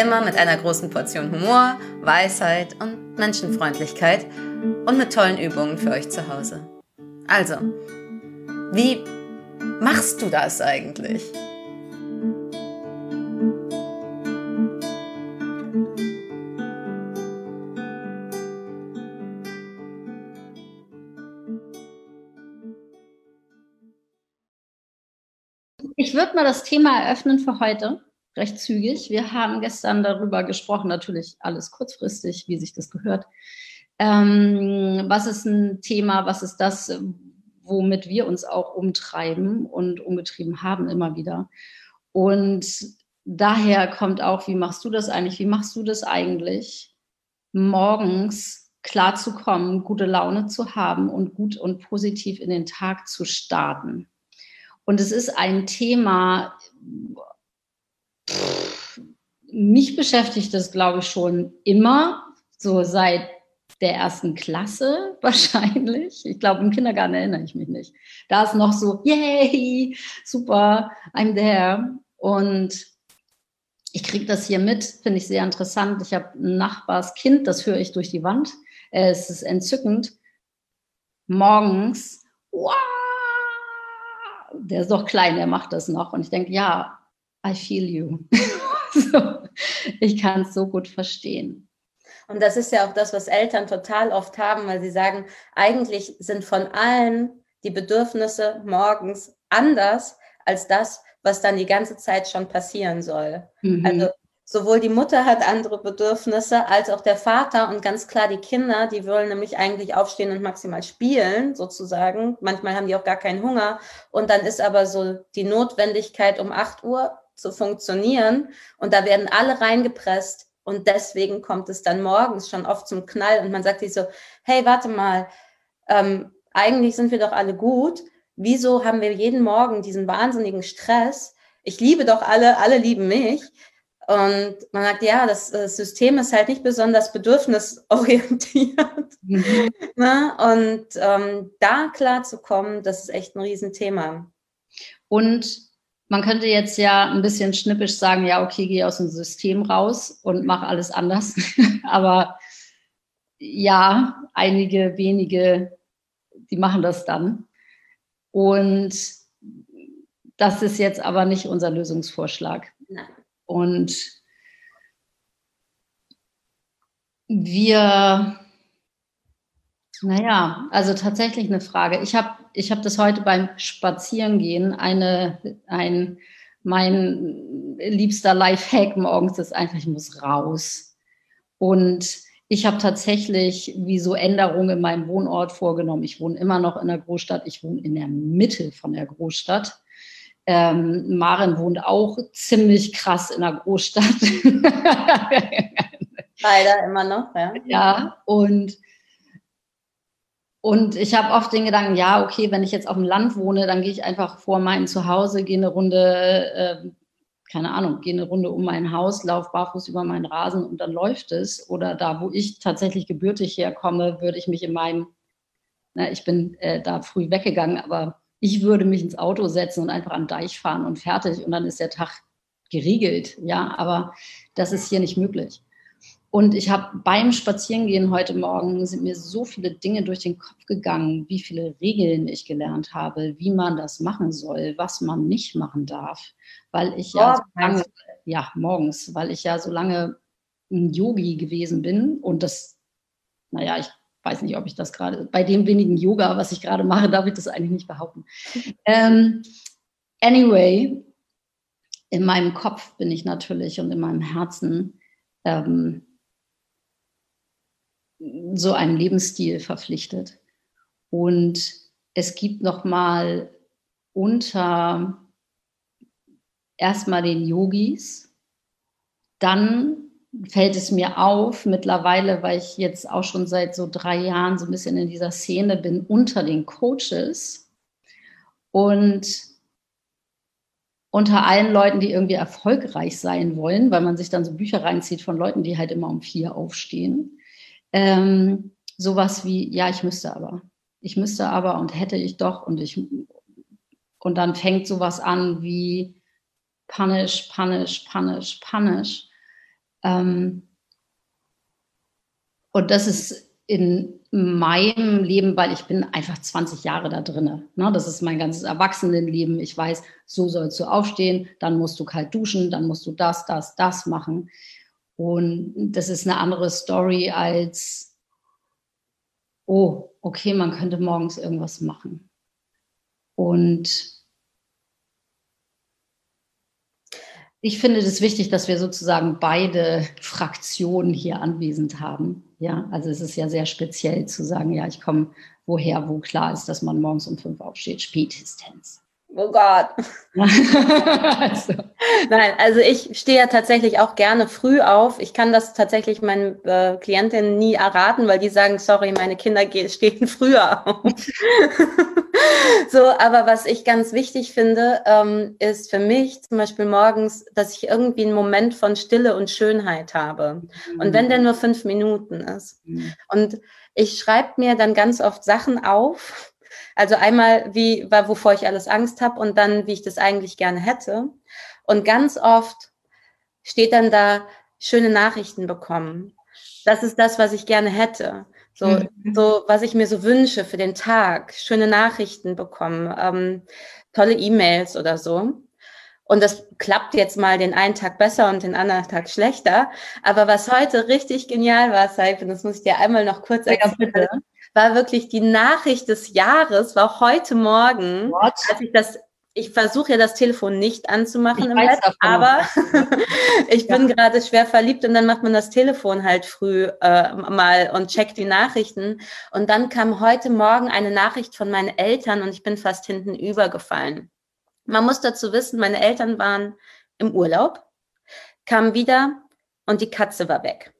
Immer mit einer großen Portion Humor, Weisheit und Menschenfreundlichkeit und mit tollen Übungen für euch zu Hause. Also, wie machst du das eigentlich? Ich würde mal das Thema eröffnen für heute, recht zügig. Wir haben gestern darüber gesprochen, natürlich alles kurzfristig, wie sich das gehört. Ähm, was ist ein Thema, was ist das, womit wir uns auch umtreiben und umgetrieben haben immer wieder? Und daher kommt auch, wie machst du das eigentlich? Wie machst du das eigentlich, morgens klar zu kommen, gute Laune zu haben und gut und positiv in den Tag zu starten? Und es ist ein Thema, mich beschäftigt das, glaube ich, schon immer, so seit der ersten Klasse wahrscheinlich. Ich glaube, im Kindergarten erinnere ich mich nicht. Da ist noch so, yay, super, I'm there. Und ich kriege das hier mit, finde ich sehr interessant. Ich habe ein Nachbarskind, das höre ich durch die Wand. Es ist entzückend. Morgens, wow, der ist doch klein, der macht das noch. Und ich denke, ja, I feel you. so, ich kann es so gut verstehen. Und das ist ja auch das, was Eltern total oft haben, weil sie sagen, eigentlich sind von allen die Bedürfnisse morgens anders als das, was dann die ganze Zeit schon passieren soll. Mhm. Also sowohl die Mutter hat andere Bedürfnisse als auch der Vater und ganz klar die Kinder, die wollen nämlich eigentlich aufstehen und maximal spielen, sozusagen. Manchmal haben die auch gar keinen Hunger. Und dann ist aber so die Notwendigkeit, um 8 Uhr zu funktionieren. Und da werden alle reingepresst. Und deswegen kommt es dann morgens schon oft zum Knall. Und man sagt sich so, hey, warte mal, ähm, eigentlich sind wir doch alle gut. Wieso haben wir jeden Morgen diesen wahnsinnigen Stress? Ich liebe doch alle, alle lieben mich. Und man sagt, ja, das, das System ist halt nicht besonders bedürfnisorientiert. Mhm. ne? Und ähm, da klar zu kommen, das ist echt ein Riesenthema. Und man könnte jetzt ja ein bisschen schnippisch sagen, ja, okay, geh aus dem System raus und mach alles anders. Aber ja, einige wenige, die machen das dann. Und das ist jetzt aber nicht unser Lösungsvorschlag. Nein. Und wir, naja, also tatsächlich eine Frage. Ich habe ich hab das heute beim Spazierengehen, eine, ein, mein liebster Lifehack morgens ist einfach, ich muss raus. Und ich habe tatsächlich wie so Änderungen in meinem Wohnort vorgenommen. Ich wohne immer noch in der Großstadt. Ich wohne in der Mitte von der Großstadt. Ähm, Maren wohnt auch ziemlich krass in der Großstadt. Leider immer noch, ja. Ja, und, und ich habe oft den Gedanken, ja, okay, wenn ich jetzt auf dem Land wohne, dann gehe ich einfach vor meinem Zuhause, gehe eine Runde, äh, keine Ahnung, gehe eine Runde um mein Haus, laufe barfuß über meinen Rasen und dann läuft es. Oder da, wo ich tatsächlich gebürtig herkomme, würde ich mich in meinem, na, ich bin äh, da früh weggegangen, aber ich würde mich ins Auto setzen und einfach den Deich fahren und fertig und dann ist der Tag geregelt. Ja, aber das ist hier nicht möglich. Und ich habe beim Spazierengehen heute Morgen sind mir so viele Dinge durch den Kopf gegangen, wie viele Regeln ich gelernt habe, wie man das machen soll, was man nicht machen darf, weil ich ja, so lange, ja morgens, weil ich ja so lange ein Yogi gewesen bin und das, naja, ich weiß nicht, ob ich das gerade, bei dem wenigen Yoga, was ich gerade mache, darf ich das eigentlich nicht behaupten. Ähm, anyway, in meinem Kopf bin ich natürlich und in meinem Herzen ähm, so einem Lebensstil verpflichtet. Und es gibt nochmal unter erstmal den Yogis, dann fällt es mir auf mittlerweile, weil ich jetzt auch schon seit so drei Jahren so ein bisschen in dieser Szene bin unter den Coaches und unter allen Leuten, die irgendwie erfolgreich sein wollen, weil man sich dann so Bücher reinzieht von Leuten, die halt immer um vier aufstehen. Ähm, sowas wie, ja, ich müsste aber. Ich müsste aber und hätte ich doch und ich und dann fängt sowas an wie punish, punish, punish, punish. Ähm, und das ist in meinem Leben, weil ich bin einfach 20 Jahre da drinne. Ne? Das ist mein ganzes Erwachsenenleben. Ich weiß, so sollst du aufstehen, dann musst du kalt duschen, dann musst du das, das, das machen. Und das ist eine andere Story als, oh, okay, man könnte morgens irgendwas machen. Und ich finde es wichtig, dass wir sozusagen beide Fraktionen hier anwesend haben. Ja, also es ist ja sehr speziell zu sagen, ja, ich komme woher, wo klar ist, dass man morgens um fünf aufsteht, spätestens. Oh Gott. also. Nein, also ich stehe ja tatsächlich auch gerne früh auf. Ich kann das tatsächlich meinen äh, Klientinnen nie erraten, weil die sagen, sorry, meine Kinder stehen früher auf. so, aber was ich ganz wichtig finde, ähm, ist für mich zum Beispiel morgens, dass ich irgendwie einen Moment von Stille und Schönheit habe. Mhm. Und wenn der nur fünf Minuten ist. Mhm. Und ich schreibe mir dann ganz oft Sachen auf, also einmal, wie, wovor ich alles Angst habe und dann, wie ich das eigentlich gerne hätte. Und ganz oft steht dann da, schöne Nachrichten bekommen. Das ist das, was ich gerne hätte. So, mhm. so was ich mir so wünsche für den Tag. Schöne Nachrichten bekommen, ähm, tolle E-Mails oder so. Und das klappt jetzt mal den einen Tag besser und den anderen Tag schlechter. Aber was heute richtig genial war, Saifen, das muss ich dir einmal noch kurz erzählen. Ja, war wirklich die Nachricht des Jahres, war heute Morgen, What? als ich das ich versuche ja das Telefon nicht anzumachen ich im Bett, aber ich bin ja. gerade schwer verliebt und dann macht man das Telefon halt früh äh, mal und checkt die Nachrichten. Und dann kam heute Morgen eine Nachricht von meinen Eltern und ich bin fast hinten übergefallen. Man muss dazu wissen, meine Eltern waren im Urlaub, kamen wieder und die Katze war weg.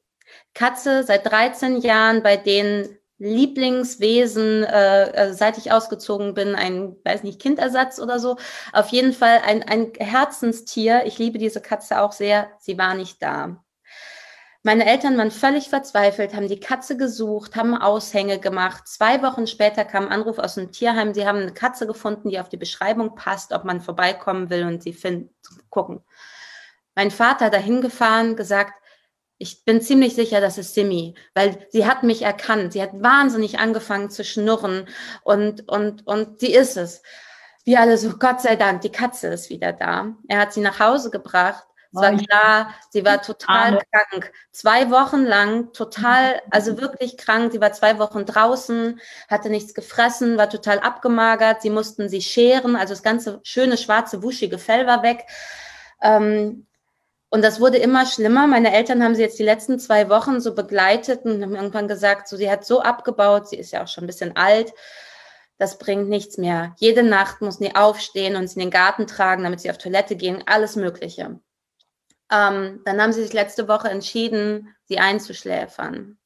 Katze seit 13 Jahren bei denen Lieblingswesen, äh, äh, seit ich ausgezogen bin, ein, weiß nicht, Kindersatz oder so. Auf jeden Fall ein, ein Herzenstier. Ich liebe diese Katze auch sehr. Sie war nicht da. Meine Eltern waren völlig verzweifelt, haben die Katze gesucht, haben Aushänge gemacht. Zwei Wochen später kam ein Anruf aus dem Tierheim. Sie haben eine Katze gefunden, die auf die Beschreibung passt, ob man vorbeikommen will und sie finden, gucken. Mein Vater dahin gefahren, gesagt, ich bin ziemlich sicher, das ist Simi, weil sie hat mich erkannt. Sie hat wahnsinnig angefangen zu schnurren und, und, und sie ist es. Wir alle so, Gott sei Dank, die Katze ist wieder da. Er hat sie nach Hause gebracht. Es war klar, sie war total krank. Zwei Wochen lang, total, also wirklich krank. Sie war zwei Wochen draußen, hatte nichts gefressen, war total abgemagert. Sie mussten sie scheren, also das ganze schöne, schwarze, wuschige Fell war weg. Ähm, und das wurde immer schlimmer. Meine Eltern haben sie jetzt die letzten zwei Wochen so begleitet und haben irgendwann gesagt, so sie hat so abgebaut, sie ist ja auch schon ein bisschen alt, das bringt nichts mehr. Jede Nacht muss sie aufstehen und sie in den Garten tragen, damit sie auf Toilette gehen, alles Mögliche. Ähm, dann haben sie sich letzte Woche entschieden, sie einzuschläfern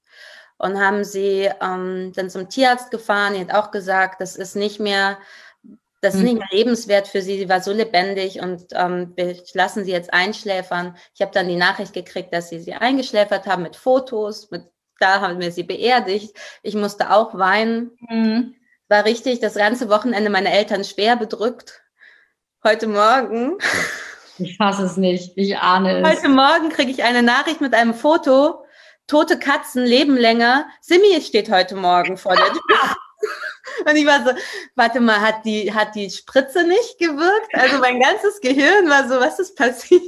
und haben sie ähm, dann zum Tierarzt gefahren. Die hat auch gesagt, das ist nicht mehr das ist nicht mehr lebenswert für sie. Sie war so lebendig und ähm, wir lassen sie jetzt einschläfern. Ich habe dann die Nachricht gekriegt, dass sie sie eingeschläfert haben mit Fotos. Mit, da haben wir sie beerdigt. Ich musste auch weinen. Mhm. War richtig das ganze Wochenende meine Eltern schwer bedrückt. Heute Morgen. Ich fasse es nicht. Ich ahne es. Heute Morgen kriege ich eine Nachricht mit einem Foto. Tote Katzen leben länger. Simi steht heute Morgen vor der Tür. Und ich war so, warte mal, hat die, hat die Spritze nicht gewirkt? Also mein ganzes Gehirn war so, was ist passiert?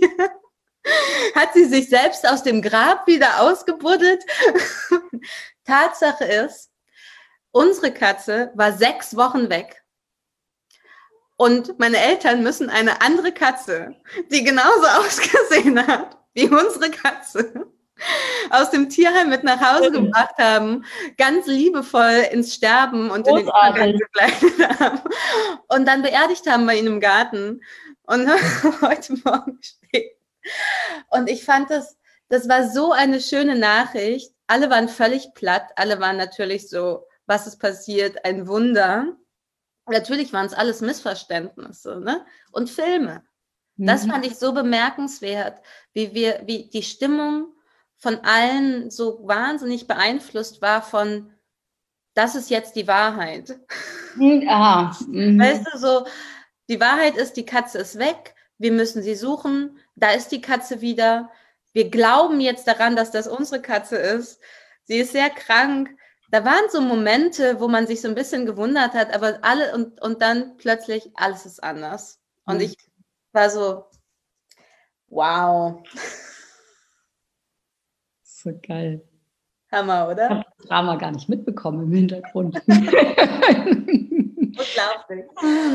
Hat sie sich selbst aus dem Grab wieder ausgebuddelt? Tatsache ist, unsere Katze war sechs Wochen weg. Und meine Eltern müssen eine andere Katze, die genauso ausgesehen hat wie unsere Katze, aus dem Tierheim mit nach Hause gebracht haben, ganz liebevoll ins Sterben und Großartig. in den Übergang begleitet haben und dann beerdigt haben bei ihnen im Garten und heute Morgen steht. Und ich fand das, das war so eine schöne Nachricht. Alle waren völlig platt. Alle waren natürlich so, was ist passiert? Ein Wunder. Natürlich waren es alles Missverständnisse ne? und Filme. Das mhm. fand ich so bemerkenswert, wie wir, wie die Stimmung von allen so wahnsinnig beeinflusst war von, das ist jetzt die Wahrheit. Aha. Mhm. Weißt du, so, die Wahrheit ist, die Katze ist weg, wir müssen sie suchen, da ist die Katze wieder. Wir glauben jetzt daran, dass das unsere Katze ist. Sie ist sehr krank. Da waren so Momente, wo man sich so ein bisschen gewundert hat, aber alle und, und dann plötzlich alles ist anders. Und mhm. ich war so, wow. So geil. Hammer, oder? Ich habe das Drama gar nicht mitbekommen im Hintergrund. Unglaublich.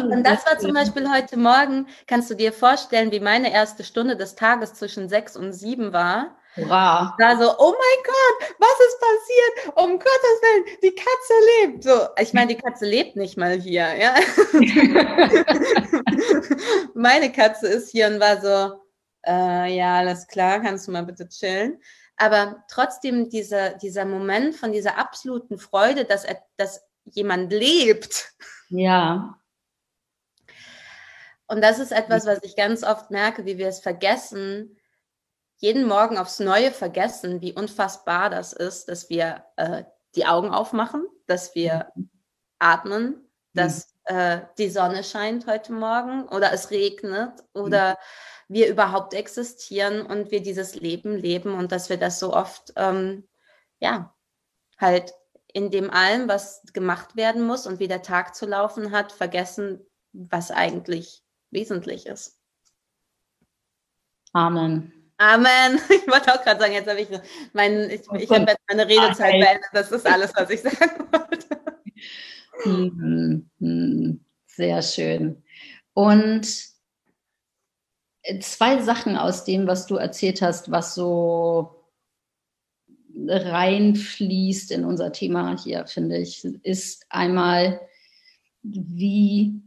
Und das war zum Beispiel heute Morgen, kannst du dir vorstellen, wie meine erste Stunde des Tages zwischen sechs und sieben war? Hurra. Da so, oh mein Gott, was ist passiert? Um Gottes Willen, die Katze lebt. So, ich meine, die Katze lebt nicht mal hier, ja. meine Katze ist hier und war so, äh, ja, alles klar, kannst du mal bitte chillen. Aber trotzdem dieser, dieser Moment von dieser absoluten Freude, dass, dass jemand lebt. Ja. Und das ist etwas, was ich ganz oft merke, wie wir es vergessen, jeden Morgen aufs Neue vergessen, wie unfassbar das ist, dass wir äh, die Augen aufmachen, dass wir mhm. atmen, dass mhm. äh, die Sonne scheint heute Morgen oder es regnet oder mhm. Wir überhaupt existieren und wir dieses Leben leben und dass wir das so oft, ähm, ja, halt in dem allem, was gemacht werden muss und wie der Tag zu laufen hat, vergessen, was eigentlich wesentlich ist. Amen. Amen. Ich wollte auch gerade sagen, jetzt habe ich, mein, ich, ich habe jetzt meine Redezeit beendet. Das ist alles, was ich sagen wollte. Hm, hm, sehr schön. Und zwei Sachen aus dem, was du erzählt hast, was so reinfließt in unser Thema hier, finde ich, ist einmal, wie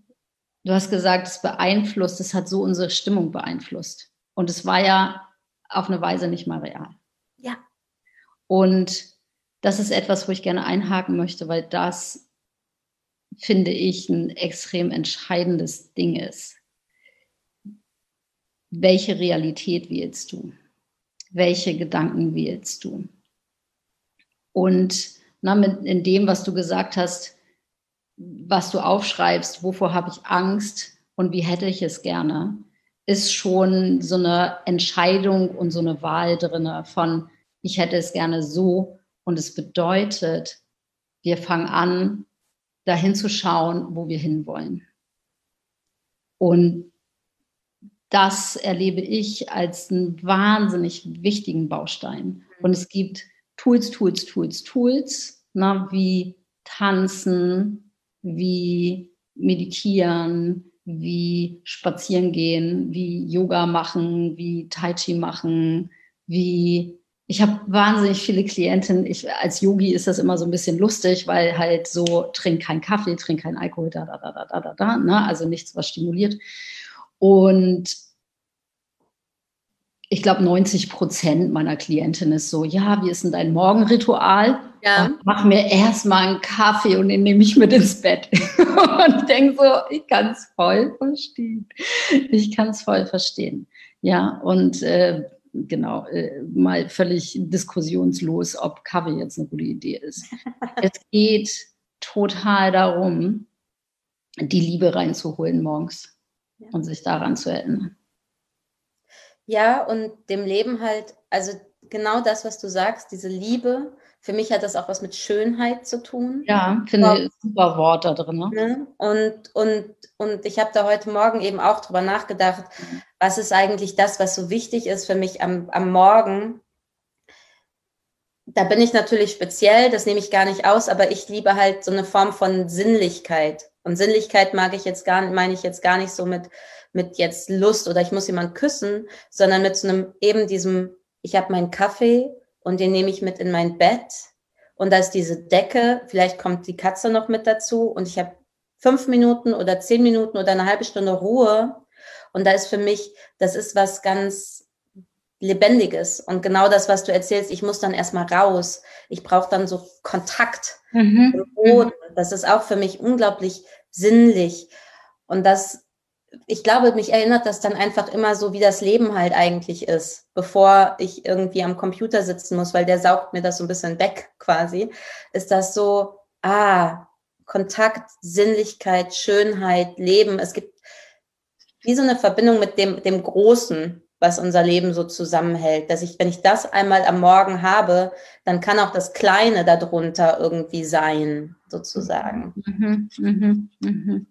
du hast gesagt, es beeinflusst, es hat so unsere Stimmung beeinflusst. Und es war ja auf eine Weise nicht mal real. Ja. Und das ist etwas, wo ich gerne einhaken möchte, weil das, finde ich, ein extrem entscheidendes Ding ist. Welche Realität wählst du? Welche Gedanken wählst du? Und na, mit, in dem, was du gesagt hast, was du aufschreibst, wovor habe ich Angst und wie hätte ich es gerne, ist schon so eine Entscheidung und so eine Wahl drin von, ich hätte es gerne so. Und es bedeutet, wir fangen an, dahin zu schauen, wo wir hinwollen. Und das erlebe ich als einen wahnsinnig wichtigen Baustein. Und es gibt Tools, Tools, Tools, Tools, na, wie tanzen, wie meditieren, wie spazieren gehen, wie Yoga machen, wie Tai Chi machen, wie ich habe wahnsinnig viele Klientinnen. Ich, als Yogi ist das immer so ein bisschen lustig, weil halt so trink keinen Kaffee, trink keinen Alkohol, da, da, da, da, da, da, ne? also nichts, was stimuliert. Und ich glaube, 90 Prozent meiner Klientinnen ist so, ja, wie ist denn dein Morgenritual? Ja. mach mir erstmal einen Kaffee und den nehme ich mit ins Bett. und ich denke so, ich kann es voll verstehen. Ich kann es voll verstehen. Ja, und äh, genau, äh, mal völlig diskussionslos, ob Kaffee jetzt eine gute Idee ist. es geht total darum, die Liebe reinzuholen morgens. Und sich daran zu erinnern. Ja, und dem Leben halt, also genau das, was du sagst, diese Liebe, für mich hat das auch was mit Schönheit zu tun. Ja, finde ich super Wort da drin. Ne? Und, und, und ich habe da heute Morgen eben auch drüber nachgedacht, mhm. was ist eigentlich das, was so wichtig ist für mich am, am Morgen. Da bin ich natürlich speziell, das nehme ich gar nicht aus, aber ich liebe halt so eine Form von Sinnlichkeit. Und Sinnlichkeit mag ich jetzt gar, meine ich jetzt gar nicht so mit mit jetzt Lust oder ich muss jemanden küssen, sondern mit so einem eben diesem, ich habe meinen Kaffee und den nehme ich mit in mein Bett und da ist diese Decke, vielleicht kommt die Katze noch mit dazu und ich habe fünf Minuten oder zehn Minuten oder eine halbe Stunde Ruhe und da ist für mich, das ist was ganz Lebendiges. Und genau das, was du erzählst, ich muss dann erstmal raus. Ich brauche dann so Kontakt mhm. Das ist auch für mich unglaublich sinnlich. Und das, ich glaube, mich erinnert das dann einfach immer so, wie das Leben halt eigentlich ist, bevor ich irgendwie am Computer sitzen muss, weil der saugt mir das so ein bisschen weg quasi. Ist das so, ah, Kontakt, Sinnlichkeit, Schönheit, Leben. Es gibt wie so eine Verbindung mit dem, dem Großen, was unser Leben so zusammenhält. Dass ich, wenn ich das einmal am Morgen habe, dann kann auch das Kleine darunter irgendwie sein, sozusagen. Mhm, mhm, mhm.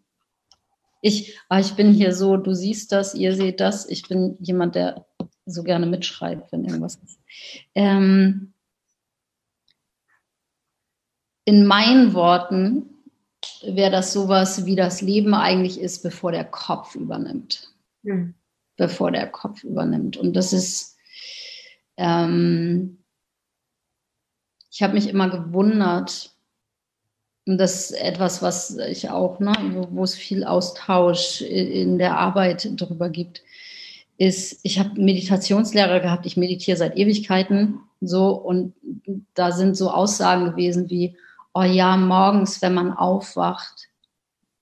Ich, ah, ich bin hier so, du siehst das, ihr seht das. Ich bin jemand, der so gerne mitschreibt, wenn irgendwas ist. Ähm, in meinen Worten wäre das sowas, wie das Leben eigentlich ist, bevor der Kopf übernimmt. Mhm. Bevor der Kopf übernimmt. Und das ist, ähm, ich habe mich immer gewundert, und das ist etwas, was ich auch, ne, wo es viel Austausch in der Arbeit darüber gibt, ist, ich habe Meditationslehrer gehabt, ich meditiere seit Ewigkeiten so und da sind so Aussagen gewesen wie, oh ja, morgens, wenn man aufwacht,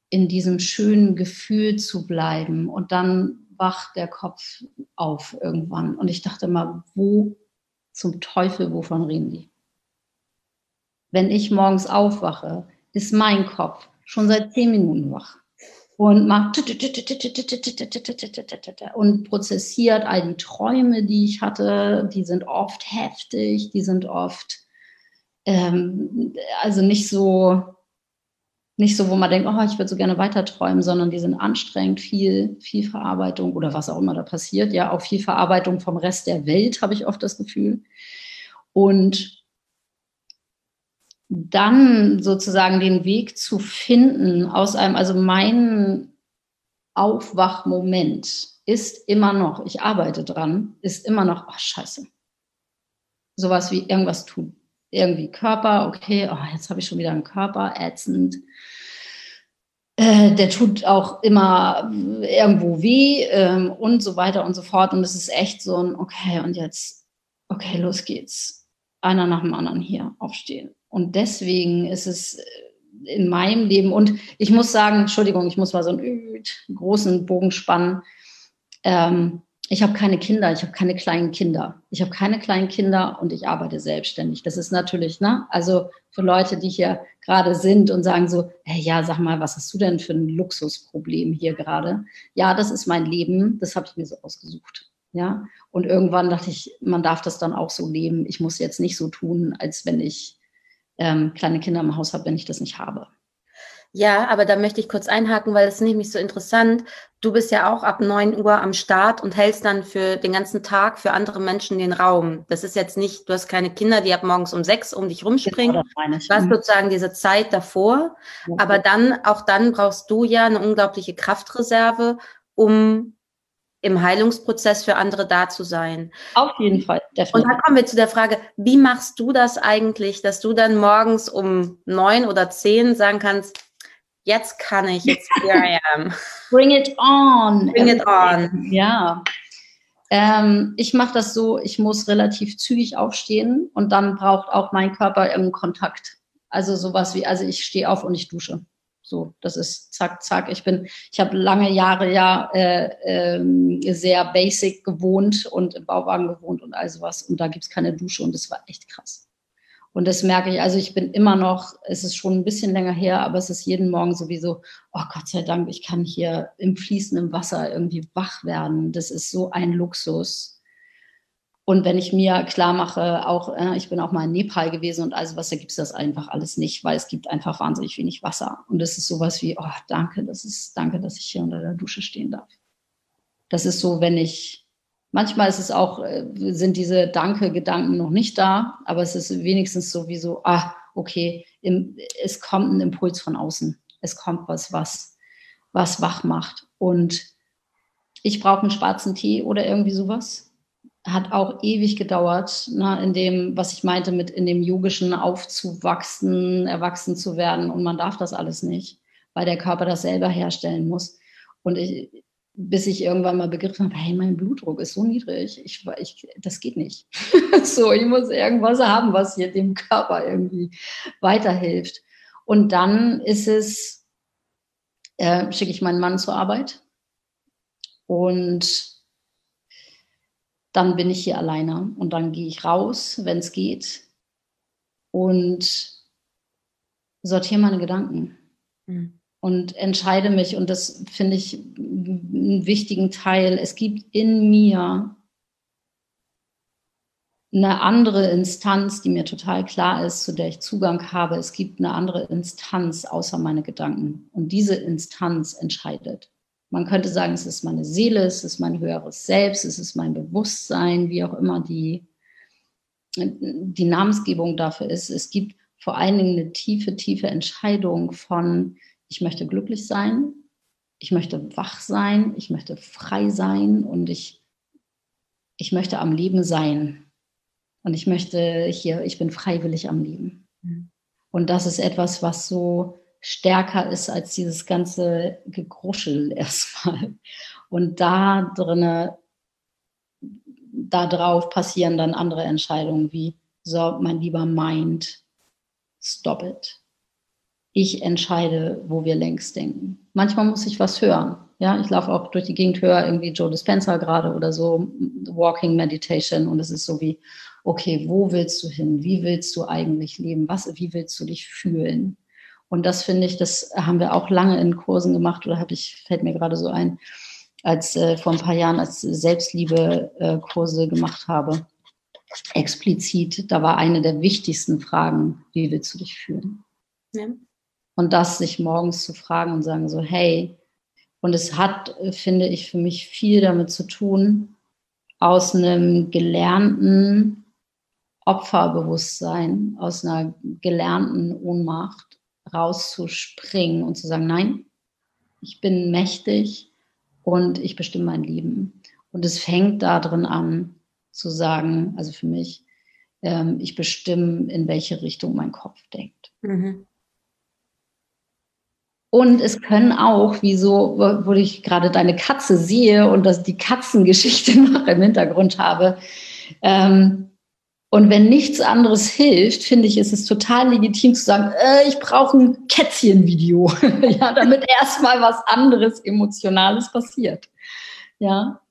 in diesem schönen Gefühl zu bleiben und dann wacht der Kopf auf irgendwann. Und ich dachte mal, wo zum Teufel, wovon reden die? Wenn ich morgens aufwache, ist mein Kopf schon seit zehn Minuten wach und macht und prozessiert all die Träume, die ich hatte. Die sind oft heftig, die sind oft ähm, also nicht so, nicht so, wo man denkt, oh, ich würde so gerne weiter träumen, sondern die sind anstrengend, viel, viel Verarbeitung oder was auch immer da passiert. Ja, auch viel Verarbeitung vom Rest der Welt, habe ich oft das Gefühl. Und dann sozusagen den Weg zu finden aus einem, also mein Aufwachmoment ist immer noch, ich arbeite dran, ist immer noch, oh scheiße, sowas wie irgendwas tut irgendwie Körper, okay, oh, jetzt habe ich schon wieder einen Körper, ätzend. Äh, der tut auch immer irgendwo weh ähm, und so weiter und so fort. Und es ist echt so ein, okay, und jetzt, okay, los geht's. Einer nach dem anderen hier aufstehen. Und deswegen ist es in meinem Leben, und ich muss sagen, Entschuldigung, ich muss mal so einen großen Bogen spannen. Ähm, ich habe keine Kinder, ich habe keine kleinen Kinder. Ich habe keine kleinen Kinder und ich arbeite selbstständig. Das ist natürlich, ne? Also für Leute, die hier gerade sind und sagen so, hey, ja, sag mal, was hast du denn für ein Luxusproblem hier gerade? Ja, das ist mein Leben, das habe ich mir so ausgesucht. Ja, und irgendwann dachte ich, man darf das dann auch so leben. Ich muss jetzt nicht so tun, als wenn ich ähm, kleine Kinder im Haus habe, wenn ich das nicht habe. Ja, aber da möchte ich kurz einhaken, weil das ist nämlich so interessant. Du bist ja auch ab 9 Uhr am Start und hältst dann für den ganzen Tag für andere Menschen den Raum. Das ist jetzt nicht, du hast keine Kinder, die ab morgens um sechs um dich rumspringen. Genau, du hast sozusagen diese Zeit davor. Aber dann, auch dann brauchst du ja eine unglaubliche Kraftreserve, um im Heilungsprozess für andere da zu sein. Auf jeden Fall, definitiv. Und dann kommen wir zu der Frage, wie machst du das eigentlich, dass du dann morgens um neun oder zehn sagen kannst, jetzt kann ich, jetzt here I am. Bring it on. Bring it on. Ja. Ähm, ich mache das so, ich muss relativ zügig aufstehen und dann braucht auch mein Körper irgendeinen Kontakt. Also sowas wie, also ich stehe auf und ich dusche. So, das ist zack, zack. Ich bin, ich habe lange Jahre ja äh, äh, sehr basic gewohnt und im Bauwagen gewohnt und all sowas. Und da gibt es keine Dusche und das war echt krass. Und das merke ich, also ich bin immer noch, es ist schon ein bisschen länger her, aber es ist jeden Morgen sowieso, oh Gott sei Dank, ich kann hier im fließenden Wasser irgendwie wach werden. Das ist so ein Luxus. Und wenn ich mir klar mache, auch äh, ich bin auch mal in Nepal gewesen und also was, da gibt es das einfach alles nicht, weil es gibt einfach wahnsinnig wenig Wasser. Und es ist sowas wie, oh danke, das ist, danke, dass ich hier unter der Dusche stehen darf. Das ist so, wenn ich Manchmal ist es auch, äh, sind diese Danke-Gedanken noch nicht da, aber es ist wenigstens sowieso, ah, okay, im, es kommt ein Impuls von außen. Es kommt was, was, was wach macht. Und ich brauche einen schwarzen Tee oder irgendwie sowas. Hat auch ewig gedauert, ne, in dem, was ich meinte, mit in dem Yogischen aufzuwachsen, erwachsen zu werden. Und man darf das alles nicht, weil der Körper das selber herstellen muss. Und ich, bis ich irgendwann mal begriffen habe, hey, mein Blutdruck ist so niedrig, ich, ich, das geht nicht. so, ich muss irgendwas haben, was hier dem Körper irgendwie weiterhilft. Und dann ist es, äh, schicke ich meinen Mann zur Arbeit und dann bin ich hier alleine und dann gehe ich raus, wenn es geht und sortiere meine Gedanken. Mhm und entscheide mich, und das finde ich einen wichtigen Teil, es gibt in mir eine andere Instanz, die mir total klar ist, zu der ich Zugang habe. Es gibt eine andere Instanz außer meine Gedanken. Und diese Instanz entscheidet. Man könnte sagen, es ist meine Seele, es ist mein höheres Selbst, es ist mein Bewusstsein, wie auch immer die, die Namensgebung dafür ist. Es gibt vor allen Dingen eine tiefe, tiefe Entscheidung von, ich möchte glücklich sein, ich möchte wach sein, ich möchte frei sein und ich, ich möchte am Leben sein. Und ich möchte hier, ich bin freiwillig am Leben. Mhm. Und das ist etwas, was so stärker ist als dieses ganze Gegruschel erstmal. Und da drinne, da drauf passieren dann andere Entscheidungen wie, so, mein lieber Mind, stop it ich entscheide, wo wir längst denken. Manchmal muss ich was hören. Ja, ich laufe auch durch die Gegend, höre irgendwie Joe Dispenza gerade oder so, Walking Meditation und es ist so wie, okay, wo willst du hin? Wie willst du eigentlich leben? Was, wie willst du dich fühlen? Und das finde ich, das haben wir auch lange in Kursen gemacht oder habe ich, fällt mir gerade so ein, als äh, vor ein paar Jahren als Selbstliebe-Kurse äh, gemacht habe. Explizit, da war eine der wichtigsten Fragen, wie willst du dich fühlen? Ja. Und das sich morgens zu fragen und sagen so, hey, und es hat, finde ich, für mich viel damit zu tun, aus einem gelernten Opferbewusstsein, aus einer gelernten Ohnmacht rauszuspringen und zu sagen, nein, ich bin mächtig und ich bestimme mein Leben. Und es fängt da drin an zu sagen, also für mich, ähm, ich bestimme, in welche Richtung mein Kopf denkt. Mhm. Und es können auch, wie so, wo ich gerade deine Katze sehe und dass die Katzengeschichte noch im Hintergrund habe. Ähm, und wenn nichts anderes hilft, finde ich, ist es total legitim zu sagen, äh, ich brauche ein Kätzchenvideo, ja, damit erstmal was anderes Emotionales passiert. Ja.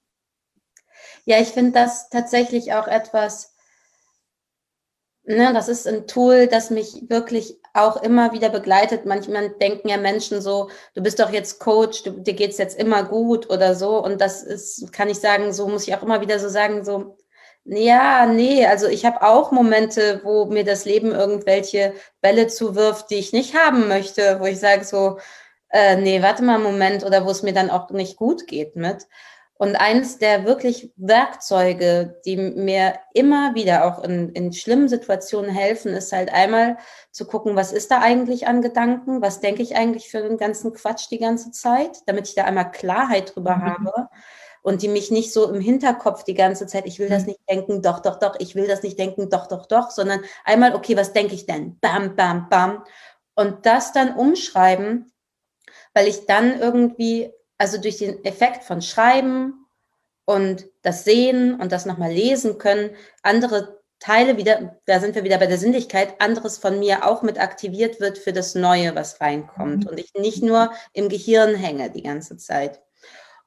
Ja, ich finde das tatsächlich auch etwas, ne, das ist ein Tool, das mich wirklich auch immer wieder begleitet. Manchmal denken ja Menschen so, du bist doch jetzt Coach, du, dir geht's jetzt immer gut oder so. Und das ist, kann ich sagen, so muss ich auch immer wieder so sagen, so, ja, nee, also ich habe auch Momente, wo mir das Leben irgendwelche Bälle zuwirft, die ich nicht haben möchte, wo ich sage so, äh, nee, warte mal einen Moment, oder wo es mir dann auch nicht gut geht mit. Und eines der wirklich Werkzeuge, die mir immer wieder auch in, in schlimmen Situationen helfen, ist halt einmal zu gucken, was ist da eigentlich an Gedanken, was denke ich eigentlich für den ganzen Quatsch die ganze Zeit, damit ich da einmal Klarheit drüber mhm. habe und die mich nicht so im Hinterkopf die ganze Zeit, ich will das mhm. nicht denken, doch, doch, doch, ich will das nicht denken, doch, doch, doch, sondern einmal, okay, was denke ich denn? Bam, bam, bam. Und das dann umschreiben, weil ich dann irgendwie also durch den Effekt von Schreiben und das Sehen und das nochmal lesen können, andere Teile wieder, da sind wir wieder bei der Sinnlichkeit, anderes von mir auch mit aktiviert wird für das Neue, was reinkommt. Mhm. Und ich nicht nur im Gehirn hänge die ganze Zeit.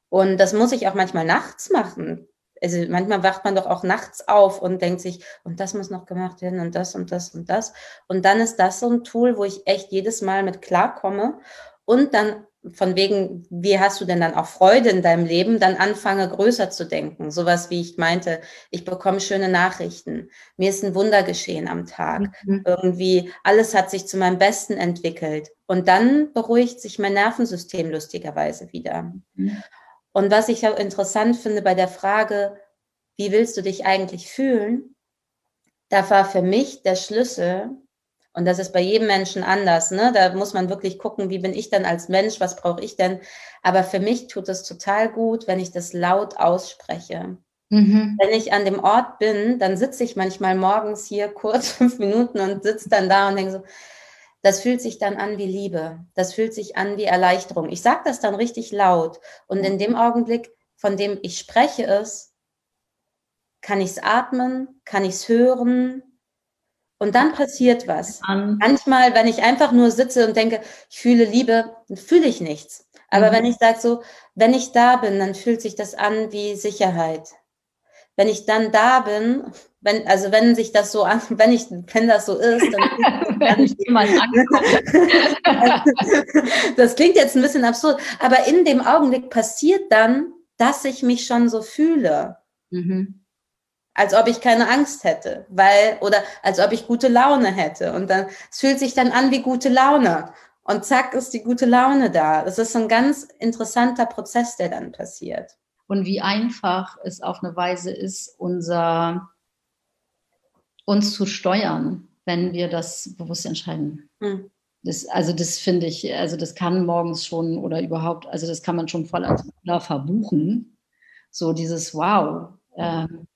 Und das muss ich auch manchmal nachts machen. Also manchmal wacht man doch auch nachts auf und denkt sich, und das muss noch gemacht werden und das und das und das. Und dann ist das so ein Tool, wo ich echt jedes Mal mit klarkomme und dann von wegen, wie hast du denn dann auch Freude in deinem Leben, dann anfange größer zu denken. Sowas wie ich meinte, ich bekomme schöne Nachrichten, mir ist ein Wunder geschehen am Tag, mhm. irgendwie alles hat sich zu meinem Besten entwickelt. Und dann beruhigt sich mein Nervensystem lustigerweise wieder. Mhm. Und was ich auch interessant finde bei der Frage, wie willst du dich eigentlich fühlen? Da war für mich der Schlüssel, und das ist bei jedem Menschen anders. Ne? Da muss man wirklich gucken, wie bin ich denn als Mensch, was brauche ich denn. Aber für mich tut es total gut, wenn ich das laut ausspreche. Mhm. Wenn ich an dem Ort bin, dann sitze ich manchmal morgens hier kurz fünf Minuten und sitze dann da und denke so, das fühlt sich dann an wie Liebe. Das fühlt sich an wie Erleichterung. Ich sage das dann richtig laut. Und in dem Augenblick, von dem ich spreche, ist, kann ich es atmen, kann ich es hören. Und dann passiert was. Manchmal, wenn ich einfach nur sitze und denke, ich fühle Liebe, dann fühle ich nichts. Aber mhm. wenn ich sage so, wenn ich da bin, dann fühlt sich das an wie Sicherheit. Wenn ich dann da bin, wenn, also wenn sich das so an, wenn ich, wenn das so ist, dann wenn ich jemand Das klingt jetzt ein bisschen absurd, aber in dem Augenblick passiert dann, dass ich mich schon so fühle. Mhm. Als ob ich keine Angst hätte, weil, oder als ob ich gute Laune hätte. Und dann, es fühlt sich dann an wie gute Laune. Und zack, ist die gute Laune da. Das ist ein ganz interessanter Prozess, der dann passiert. Und wie einfach es auf eine Weise ist, unser, uns zu steuern, wenn wir das bewusst entscheiden. Hm. Das, also das finde ich, also das kann morgens schon oder überhaupt, also das kann man schon voll als verbuchen. So dieses Wow, ähm,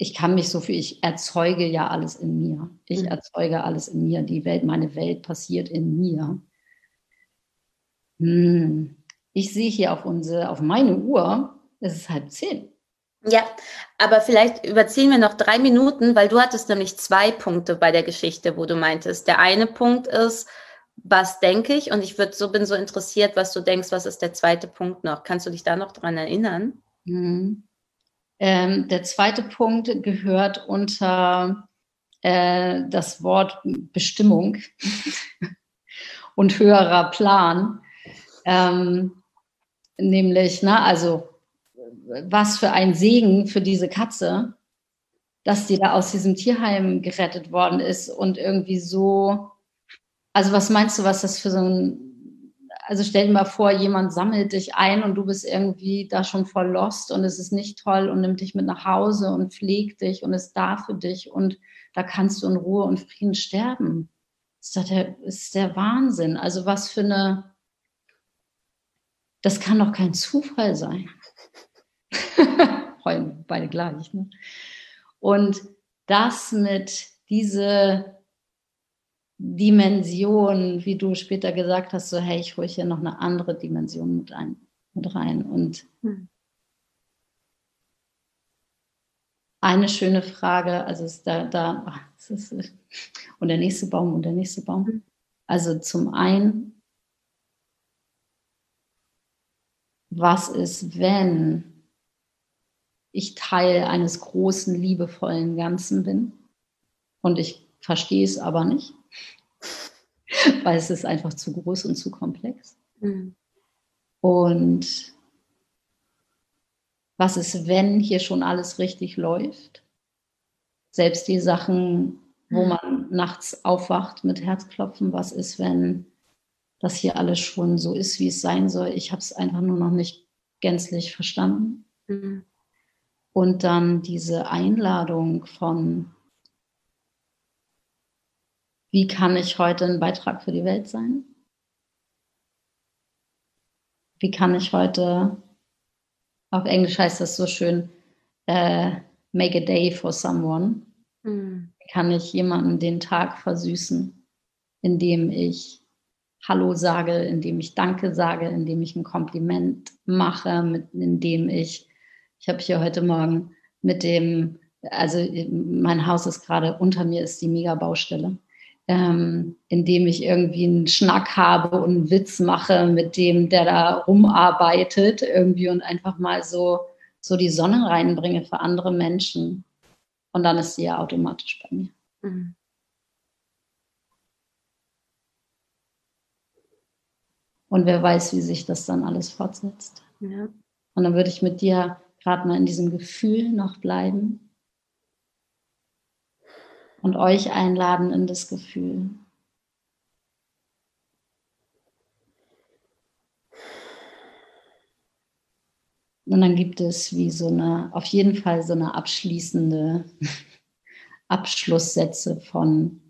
ich kann mich so viel, ich erzeuge ja alles in mir. Ich mhm. erzeuge alles in mir. Die Welt, meine Welt passiert in mir. Hm. Ich sehe hier auf unsere, auf meine Uhr, es ist halb zehn. Ja, aber vielleicht überziehen wir noch drei Minuten, weil du hattest nämlich zwei Punkte bei der Geschichte, wo du meintest. Der eine Punkt ist, was denke ich? Und ich würd, so, bin so interessiert, was du denkst, was ist der zweite Punkt noch? Kannst du dich da noch dran erinnern? Mhm. Ähm, der zweite Punkt gehört unter äh, das Wort Bestimmung und höherer Plan. Ähm, nämlich, na, also was für ein Segen für diese Katze, dass die da aus diesem Tierheim gerettet worden ist und irgendwie so, also was meinst du, was das für so ein also stell dir mal vor, jemand sammelt dich ein und du bist irgendwie da schon voll lost und es ist nicht toll und nimmt dich mit nach Hause und pflegt dich und ist da für dich und da kannst du in Ruhe und Frieden sterben. Das ist der, ist der Wahnsinn. Also was für eine, das kann doch kein Zufall sein. Heulen beide gleich. Ne? Und das mit diese Dimension, wie du später gesagt hast, so hey, ich hole hier noch eine andere Dimension mit, ein, mit rein. Und hm. eine schöne Frage, also ist da, da ach, ist, und der nächste Baum und der nächste Baum. Hm. Also zum einen, was ist, wenn ich Teil eines großen, liebevollen Ganzen bin und ich verstehe es aber nicht? weil es ist einfach zu groß und zu komplex. Mhm. Und was ist, wenn hier schon alles richtig läuft? Selbst die Sachen, wo mhm. man nachts aufwacht mit Herzklopfen, was ist, wenn das hier alles schon so ist, wie es sein soll? Ich habe es einfach nur noch nicht gänzlich verstanden. Mhm. Und dann diese Einladung von wie kann ich heute ein Beitrag für die Welt sein? Wie kann ich heute, auf Englisch heißt das so schön, uh, make a day for someone? Mhm. Wie kann ich jemanden den Tag versüßen, indem ich Hallo sage, indem ich Danke sage, indem ich ein Kompliment mache, mit, indem ich, ich habe hier heute Morgen mit dem, also mein Haus ist gerade unter mir ist die Mega-Baustelle ähm, indem ich irgendwie einen Schnack habe und einen Witz mache mit dem, der da rumarbeitet, irgendwie und einfach mal so, so die Sonne reinbringe für andere Menschen. Und dann ist sie ja automatisch bei mir. Mhm. Und wer weiß, wie sich das dann alles fortsetzt. Ja. Und dann würde ich mit dir gerade mal in diesem Gefühl noch bleiben und euch einladen in das Gefühl. Und dann gibt es wie so eine, auf jeden Fall so eine abschließende Abschlusssätze von,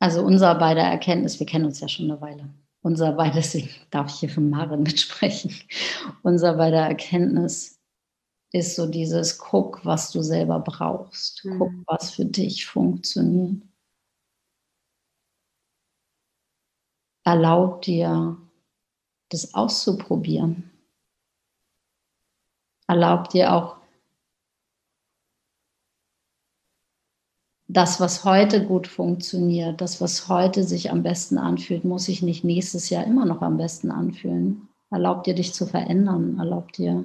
also unser beider Erkenntnis, wir kennen uns ja schon eine Weile, unser beider, deswegen darf ich hier von Maren mitsprechen, unser beider Erkenntnis ist so dieses guck, was du selber brauchst, mhm. guck, was für dich funktioniert. Erlaub dir, das auszuprobieren. Erlaub dir auch das, was heute gut funktioniert, das, was heute sich am besten anfühlt, muss sich nicht nächstes Jahr immer noch am besten anfühlen. Erlaub dir, dich zu verändern. Erlaub dir,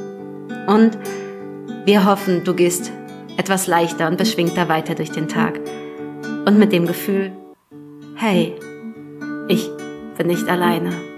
Und wir hoffen, du gehst etwas leichter und beschwingter weiter durch den Tag. Und mit dem Gefühl, hey, ich bin nicht alleine.